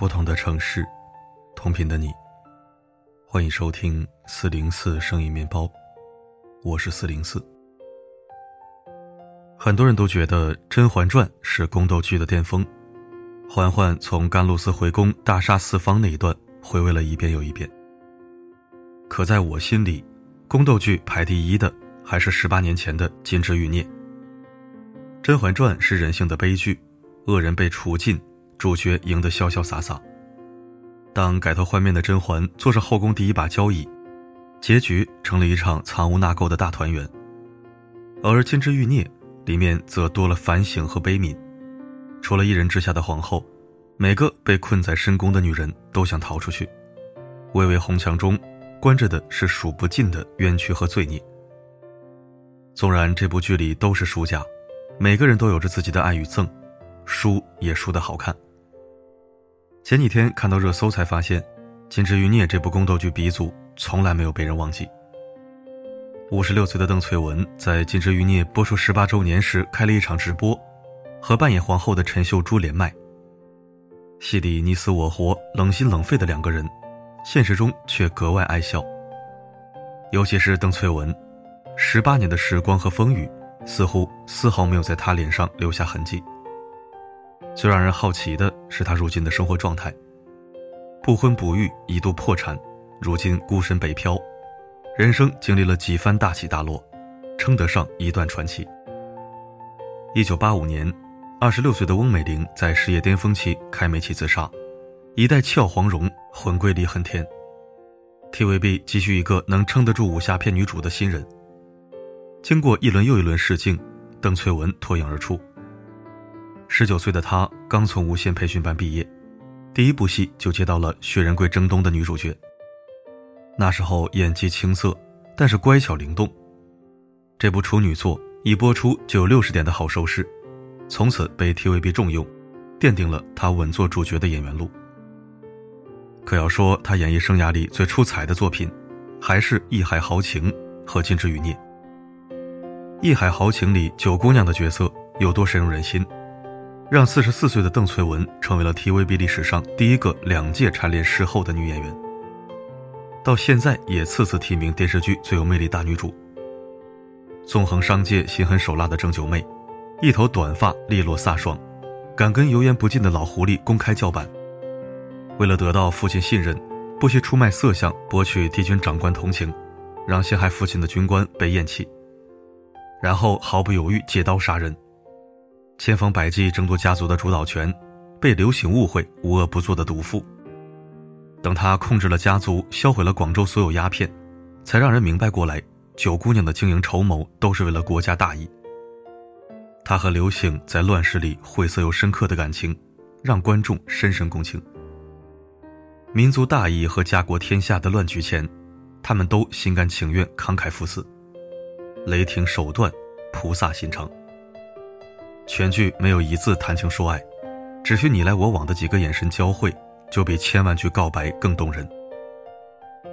不同的城市，同频的你。欢迎收听四零四声音面包，我是四零四。很多人都觉得《甄嬛传》是宫斗剧的巅峰，嬛嬛从甘露寺回宫大杀四方那一段回味了一遍又一遍。可在我心里，宫斗剧排第一的还是十八年前的《金枝欲孽》。《甄嬛传》是人性的悲剧，恶人被除尽。主角赢得潇潇洒洒。当改头换面的甄嬛坐上后宫第一把交椅，结局成了一场藏污纳垢的大团圆。而《金枝欲孽》里面则多了反省和悲悯。除了一人之下的皇后，每个被困在深宫的女人都想逃出去。巍巍红墙中，关着的是数不尽的冤屈和罪孽。纵然这部剧里都是输家，每个人都有着自己的爱与憎，输也输得好看。前几天看到热搜，才发现《金枝欲孽》这部宫斗剧鼻祖从来没有被人忘记。五十六岁的邓萃雯在《金枝欲孽》播出十八周年时开了一场直播，和扮演皇后的陈秀珠连麦。戏里你死我活、冷心冷肺的两个人，现实中却格外爱笑。尤其是邓萃雯，十八年的时光和风雨，似乎丝毫没有在她脸上留下痕迹。最让人好奇的是他如今的生活状态：不婚不育，一度破产，如今孤身北漂，人生经历了几番大起大落，称得上一段传奇。一九八五年，二十六岁的翁美玲在事业巅峰期开煤气自杀，一代俏黄蓉魂归离恨天。TVB 急需一个能撑得住武侠片女主的新人。经过一轮又一轮试镜，邓萃雯脱颖而出。十九岁的她刚从无线培训班毕业，第一部戏就接到了薛仁贵征东的女主角。那时候演技青涩，但是乖巧灵动。这部处女作一播出就有六十点的好收视，从此被 TVB 重用，奠定了她稳坐主角的演员路。可要说她演艺生涯里最出彩的作品，还是《义海豪情》和《金枝欲孽》。《义海豪情》里九姑娘的角色有多深入人心？让四十四岁的邓萃雯成为了 TVB 历史上第一个两届蝉联视后的女演员，到现在也次次提名电视剧最有魅力大女主。纵横商界、心狠手辣的郑九妹，一头短发利落飒爽，敢跟油盐不进的老狐狸公开叫板。为了得到父亲信任，不惜出卖色相博取敌军长官同情，让陷害父亲的军官被厌弃，然后毫不犹豫借刀杀人。千方百计争夺家族的主导权，被刘醒误会无恶不作的毒妇。等他控制了家族，销毁了广州所有鸦片，才让人明白过来，九姑娘的经营筹谋都是为了国家大义。他和刘醒在乱世里晦涩又深刻的感情，让观众深深共情。民族大义和家国天下的乱局前，他们都心甘情愿慷慨赴死。雷霆手段，菩萨心肠。全剧没有一字谈情说爱，只需你来我往的几个眼神交汇，就比千万句告白更动人。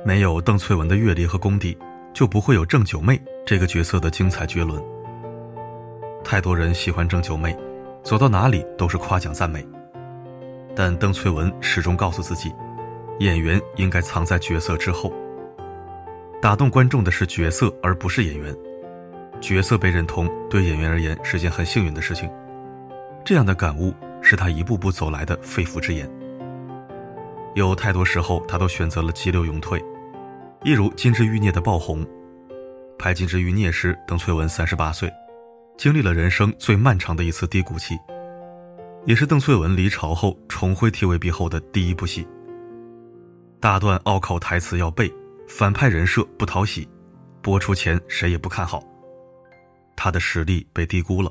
没有邓萃雯的阅历和功底，就不会有郑九妹这个角色的精彩绝伦。太多人喜欢郑九妹，走到哪里都是夸奖赞美，但邓萃雯始终告诉自己，演员应该藏在角色之后。打动观众的是角色，而不是演员。角色被认同，对演员而言是件很幸运的事情。这样的感悟是他一步步走来的肺腑之言。有太多时候，他都选择了急流勇退，一如《金枝欲孽》的爆红。拍《金枝欲孽》时，邓萃雯三十八岁，经历了人生最漫长的一次低谷期，也是邓萃雯离巢后重回 TVB 后的第一部戏。大段拗口台词要背，反派人设不讨喜，播出前谁也不看好。他的实力被低估了，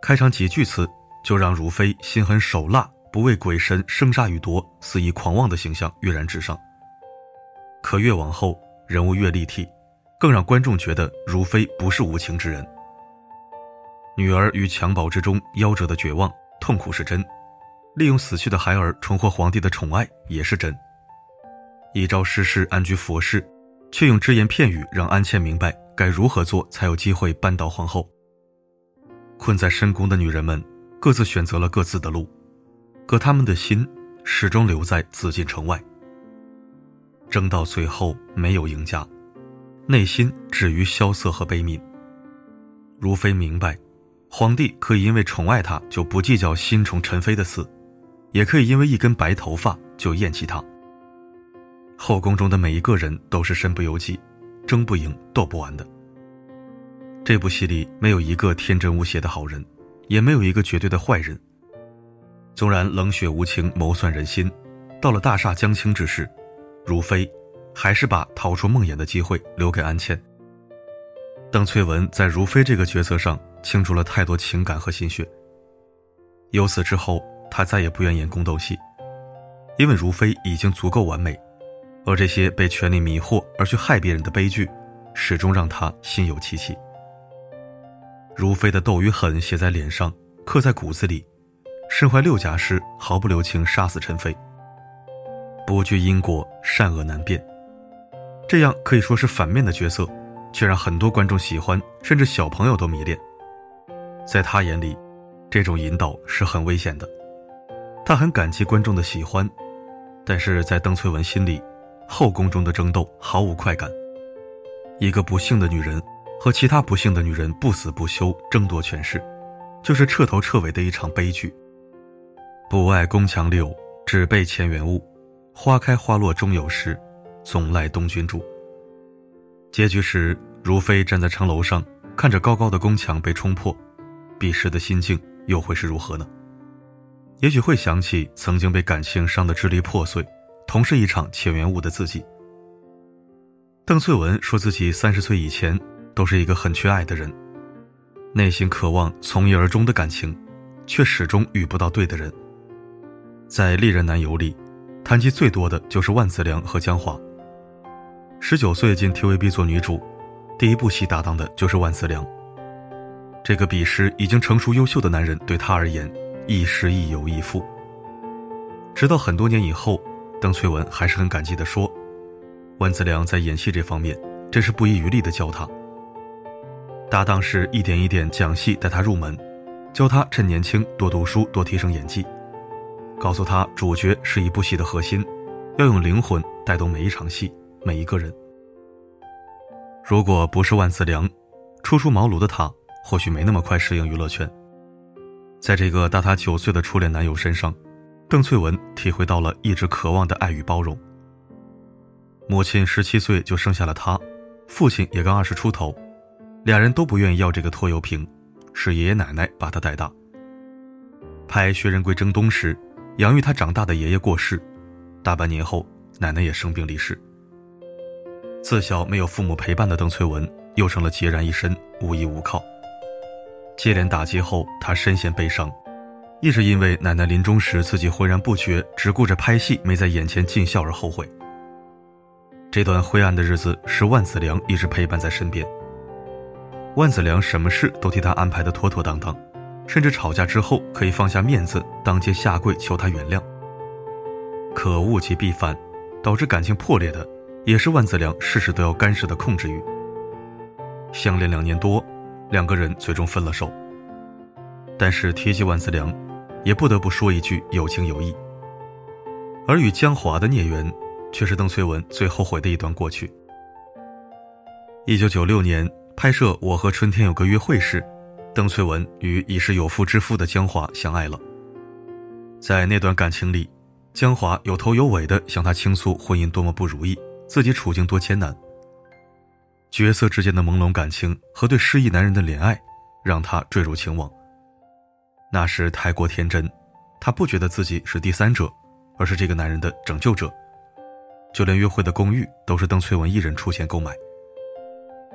开场几句词就让如妃心狠手辣、不畏鬼神、生杀予夺、肆意狂妄的形象跃然纸上。可越往后，人物越立体，更让观众觉得如妃不是无情之人。女儿于襁褓之中夭折的绝望、痛苦是真，利用死去的孩儿重获皇帝的宠爱也是真。一朝失势安居佛室，却用只言片语让安茜明白。该如何做才有机会扳倒皇后？困在深宫的女人们各自选择了各自的路，可她们的心始终留在紫禁城外。争到最后没有赢家，内心止于萧瑟和悲悯。如妃明白，皇帝可以因为宠爱她就不计较新宠陈妃的死，也可以因为一根白头发就厌弃她。后宫中的每一个人都是身不由己，争不赢、斗不完的。这部戏里没有一个天真无邪的好人，也没有一个绝对的坏人。纵然冷血无情、谋算人心，到了大厦将倾之时。如妃，还是把逃出梦魇的机会留给安茜。邓萃雯在如妃这个角色上倾注了太多情感和心血。由此之后，她再也不愿演宫斗戏，因为如妃已经足够完美，而这些被权力迷惑而去害别人的悲剧，始终让他心有戚戚。如飞的斗与狠写在脸上，刻在骨子里，身怀六甲时毫不留情杀死陈飞。不惧因果，善恶难辨，这样可以说是反面的角色，却让很多观众喜欢，甚至小朋友都迷恋。在他眼里，这种引导是很危险的。他很感激观众的喜欢，但是在邓萃雯心里，后宫中的争斗毫无快感。一个不幸的女人和其他不幸的女人不死不休争夺权势，就是彻头彻尾的一场悲剧。不爱宫墙柳，只被前缘误。花开花落终有时，总赖东君住。结局时，如妃站在城楼上，看着高高的宫墙被冲破，彼时的心境又会是如何呢？也许会想起曾经被感情伤得支离破碎，同是一场前缘误的自己。邓萃雯说自己三十岁以前都是一个很缺爱的人，内心渴望从一而终的感情，却始终遇不到对的人。在历任男友里。谈及最多的就是万梓良和江华。十九岁进 TVB 做女主，第一部戏搭档的就是万梓良。这个彼时已经成熟优秀的男人，对她而言，亦师亦友亦父。直到很多年以后，邓萃雯还是很感激地说：“万梓良在演戏这方面，真是不遗余力地教她。搭档是一点一点讲戏带她入门，教她趁年轻多读书，多提升演技。”告诉他，主角是一部戏的核心，要用灵魂带动每一场戏，每一个人。如果不是万梓良，初出茅庐的他或许没那么快适应娱乐圈。在这个大他九岁的初恋男友身上，邓萃雯体会到了一直渴望的爱与包容。母亲十七岁就生下了他，父亲也刚二十出头，俩人都不愿意要这个拖油瓶，是爷爷奶奶把他带大。拍薛仁贵征东时。养育他长大的爷爷过世，大半年后，奶奶也生病离世。自小没有父母陪伴的邓萃雯，又成了孑然一身，无依无靠。接连打击后，她深陷悲伤，一直因为奶奶临终时自己浑然不觉，只顾着拍戏，没在眼前尽孝而后悔。这段灰暗的日子，是万梓良一直陪伴在身边。万梓良什么事都替他安排的妥妥当当。甚至吵架之后可以放下面子，当街下跪求他原谅。可物极必反，导致感情破裂的，也是万梓良事事都要干涉的控制欲。相恋两年多，两个人最终分了手。但是提起万梓良，也不得不说一句有情有义。而与江华的孽缘，却是邓萃雯最后悔的一段过去。一九九六年拍摄《我和春天有个约会》时。邓萃雯与已是有妇之夫的江华相爱了。在那段感情里，江华有头有尾的向她倾诉婚姻多么不如意，自己处境多艰难。角色之间的朦胧感情和对失意男人的怜爱，让她坠入情网。那时太过天真，他不觉得自己是第三者，而是这个男人的拯救者。就连约会的公寓都是邓萃雯一人出钱购买。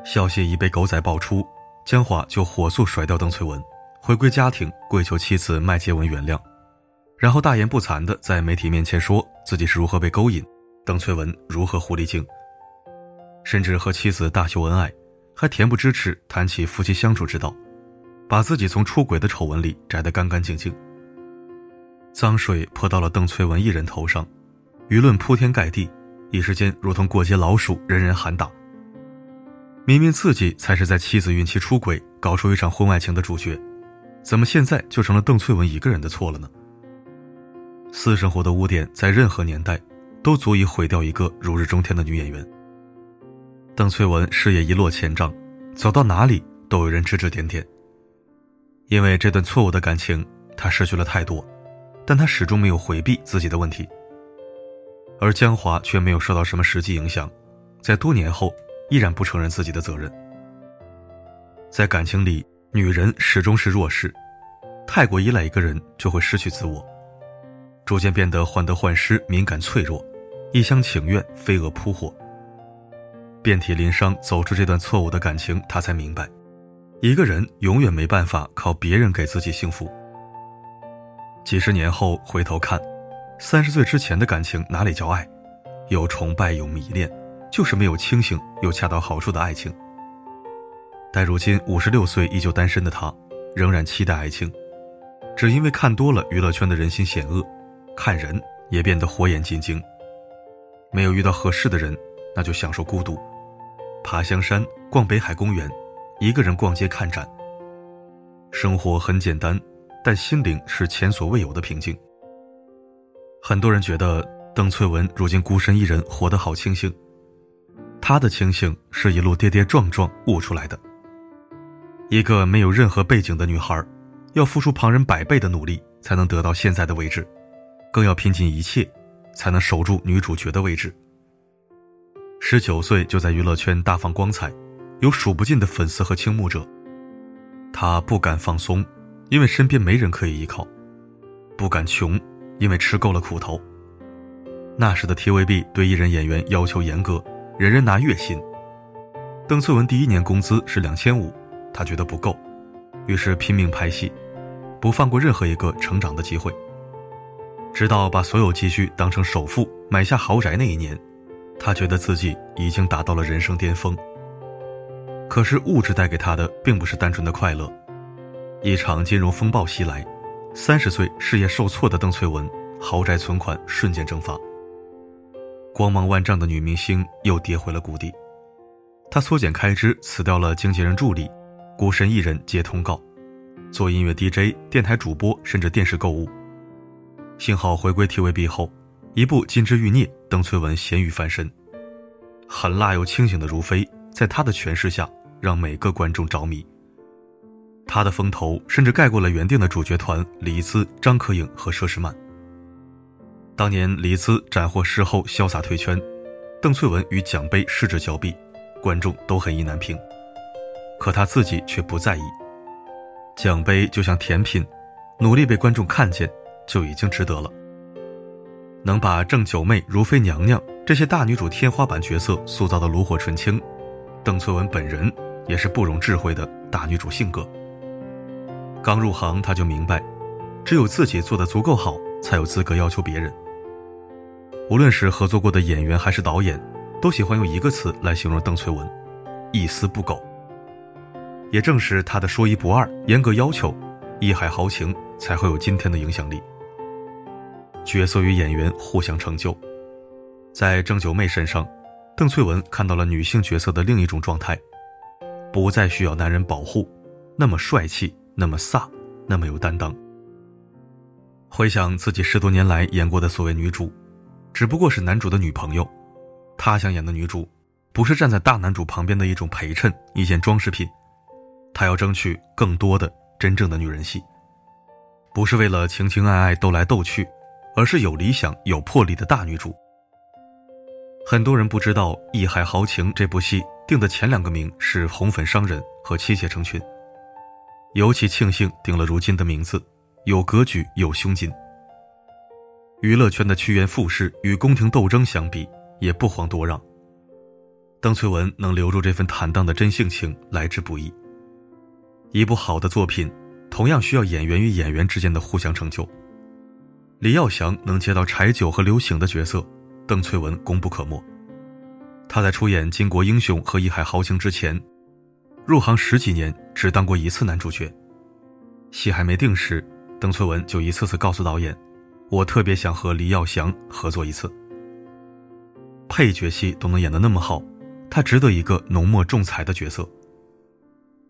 消息一被狗仔爆出。江华就火速甩掉邓萃雯，回归家庭，跪求妻子麦洁文原谅，然后大言不惭地在媒体面前说自己是如何被勾引，邓萃雯如何狐狸精，甚至和妻子大秀恩爱，还恬不知耻谈起夫妻相处之道，把自己从出轨的丑闻里摘得干干净净。脏水泼到了邓萃雯一人头上，舆论铺天盖地，一时间如同过街老鼠，人人喊打。明明自己才是在妻子孕期出轨、搞出一场婚外情的主角，怎么现在就成了邓萃雯一个人的错了呢？私生活的污点在任何年代都足以毁掉一个如日中天的女演员。邓萃雯事业一落千丈，走到哪里都有人指指点点。因为这段错误的感情，她失去了太多，但她始终没有回避自己的问题。而江华却没有受到什么实际影响，在多年后依然不承认自己的责任。在感情里，女人始终是弱势，太过依赖一个人就会失去自我，逐渐变得患得患失、敏感脆弱，一厢情愿、飞蛾扑火。遍体鳞伤走出这段错误的感情，她才明白，一个人永远没办法靠别人给自己幸福。几十年后回头看，三十岁之前的感情哪里叫爱？有崇拜，有迷恋，就是没有清醒又恰到好处的爱情。但如今五十六岁依旧单身的他，仍然期待爱情，只因为看多了娱乐圈的人心险恶，看人也变得火眼金睛。没有遇到合适的人，那就享受孤独，爬香山、逛北海公园，一个人逛街看展。生活很简单，但心灵是前所未有的平静。很多人觉得邓萃雯如今孤身一人，活得好清醒。她的清醒是一路跌跌撞撞悟出来的。一个没有任何背景的女孩，要付出旁人百倍的努力才能得到现在的位置，更要拼尽一切，才能守住女主角的位置。十九岁就在娱乐圈大放光彩，有数不尽的粉丝和倾慕者。他不敢放松，因为身边没人可以依靠；不敢穷，因为吃够了苦头。那时的 TVB 对艺人演员要求严格，人人拿月薪。邓萃雯第一年工资是两千五。他觉得不够，于是拼命拍戏，不放过任何一个成长的机会。直到把所有积蓄当成首付买下豪宅那一年，他觉得自己已经达到了人生巅峰。可是物质带给他的并不是单纯的快乐，一场金融风暴袭来，三十岁事业受挫的邓萃雯，豪宅存款瞬间蒸发，光芒万丈的女明星又跌回了谷底。她缩减开支，辞掉了经纪人助理。孤身一人接通告，做音乐 DJ、电台主播，甚至电视购物。幸好回归 TVB 后，一部《金枝欲孽》，邓萃雯咸鱼翻身。狠辣又清醒的如飞，在她的诠释下，让每个观众着迷。他的风头甚至盖过了原定的主角团李子、张可影和佘诗曼。当年李子斩获事后潇洒退圈，邓萃雯与奖杯失之交臂，观众都很意难平。可他自己却不在意，奖杯就像甜品，努力被观众看见就已经值得了。能把郑九妹、如妃娘娘这些大女主天花板角色塑造的炉火纯青，邓萃雯本人也是不容置喙的大女主性格。刚入行，她就明白，只有自己做的足够好，才有资格要求别人。无论是合作过的演员还是导演，都喜欢用一个词来形容邓萃雯：一丝不苟。也正是她的说一不二、严格要求，一海豪情才会有今天的影响力。角色与演员互相成就，在郑九妹身上，邓萃雯看到了女性角色的另一种状态，不再需要男人保护，那么帅气，那么飒，那么有担当。回想自己十多年来演过的所谓女主，只不过是男主的女朋友，她想演的女主，不是站在大男主旁边的一种陪衬、一件装饰品。他要争取更多的真正的女人戏，不是为了情情爱爱斗来斗去，而是有理想、有魄力的大女主。很多人不知道《义海豪情》这部戏定的前两个名是《红粉商人》和《妻妾成群》，尤其庆幸定了如今的名字，有格局、有胸襟。娱乐圈的趋炎附势与宫廷斗争相比，也不遑多让。邓萃雯能留住这份坦荡的真性情，来之不易。一部好的作品，同样需要演员与演员之间的互相成就。李耀祥能接到柴九和刘醒的角色，邓萃雯功不可没。他在出演《巾帼英雄》和《一海豪情》之前，入行十几年只当过一次男主角。戏还没定时，邓萃雯就一次次告诉导演：“我特别想和黎耀祥合作一次。”配角戏都能演得那么好，他值得一个浓墨重彩的角色。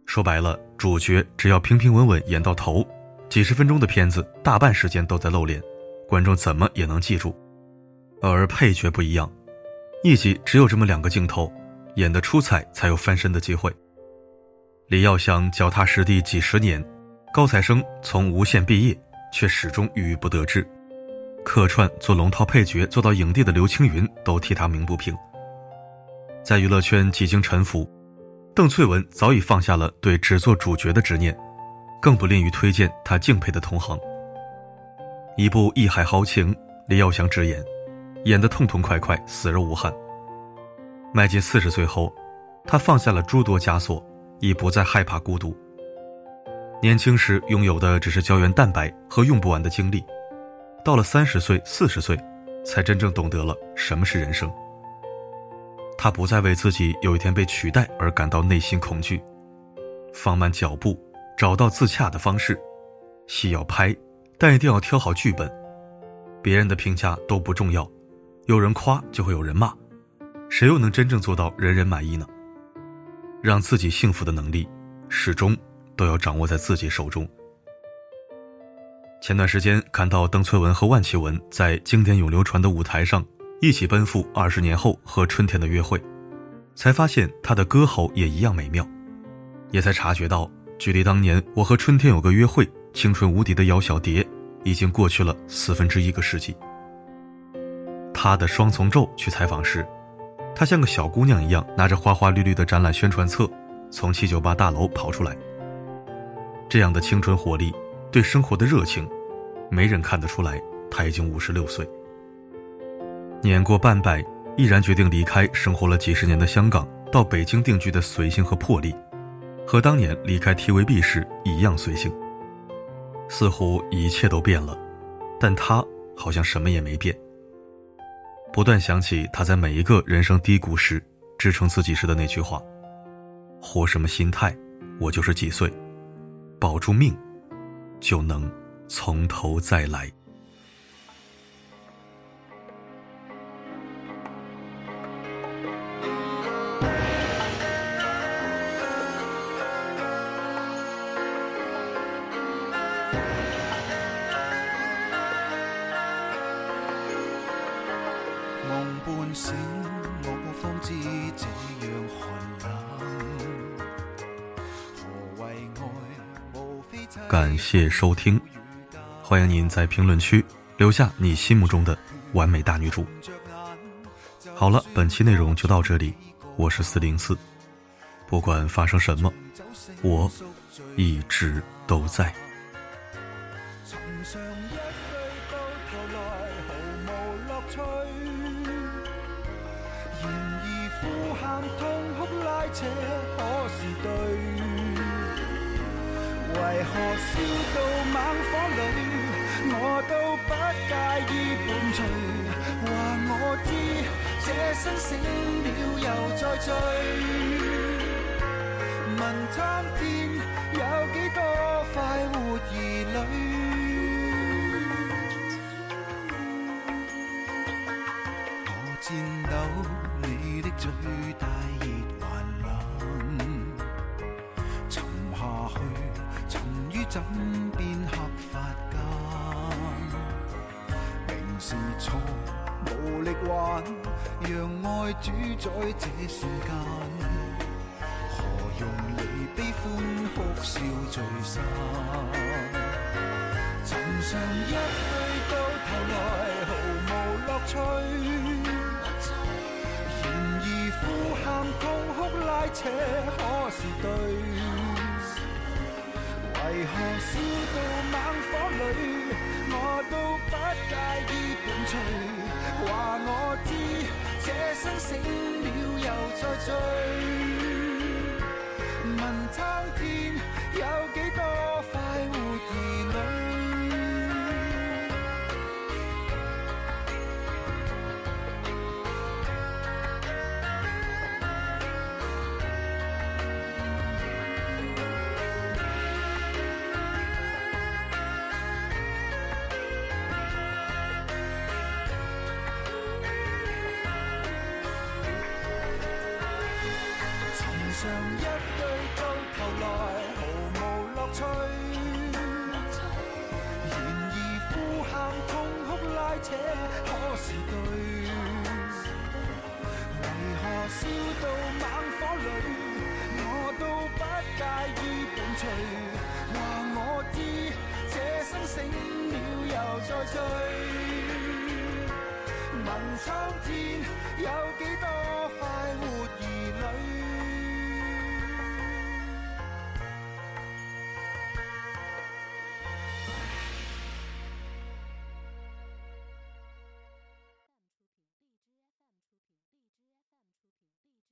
说白了，主角只要平平稳稳演到头，几十分钟的片子大半时间都在露脸，观众怎么也能记住。而配角不一样，一集只有这么两个镜头，演得出彩才有翻身的机会。李耀祥脚踏实地几十年，高材生从无线毕业，却始终郁郁不得志。客串做龙套配角做到影帝的刘青云都替他鸣不平。在娱乐圈几经沉浮，邓萃雯早已放下了对只做主角的执念，更不吝于推荐她敬佩的同行。一部《义海豪情》，李耀祥直言，演得痛痛快快，死而无憾。迈进四十岁后，他放下了诸多枷锁，已不再害怕孤独。年轻时拥有的只是胶原蛋白和用不完的精力。到了三十岁、四十岁，才真正懂得了什么是人生。他不再为自己有一天被取代而感到内心恐惧，放慢脚步，找到自洽的方式。戏要拍，但一定要挑好剧本。别人的评价都不重要，有人夸就会有人骂，谁又能真正做到人人满意呢？让自己幸福的能力，始终都要掌握在自己手中。前段时间看到邓萃雯和万绮雯在经典永流传的舞台上一起奔赴二十年后和春天的约会，才发现她的歌喉也一样美妙，也才察觉到距离当年我和春天有个约会青春无敌的姚小蝶已经过去了四分之一个世纪。他的双重奏去采访时，她像个小姑娘一样拿着花花绿绿的展览宣传册从七九八大楼跑出来，这样的青春活力。对生活的热情，没人看得出来。他已经五十六岁，年过半百，毅然决定离开生活了几十年的香港，到北京定居的随性和魄力，和当年离开 TVB 时一样随性。似乎一切都变了，但他好像什么也没变。不断想起他在每一个人生低谷时支撑自己时的那句话：“活什么心态，我就是几岁，保住命。”就能从头再来。感谢收听，欢迎您在评论区留下你心目中的完美大女主。好了，本期内容就到这里，我是四零四，不管发生什么，我一直都在。为何烧到猛火里，我都不介意伴随。话我知，这生醒了又再醉。问苍天，有几多快活儿女？我颤抖，你的最大热。枕边黑发间，明是错，无力挽，让爱主宰这瞬间。何用离悲欢哭笑聚散？寻常一对到头来毫无乐趣。然而呼喊痛哭拉扯，可是对？为何烧到猛火里，我都不介意伴随。话我知，这生醒了又再醉。问苍天，有几多快活儿女？话我知，这生醒了又再醉。问苍天有？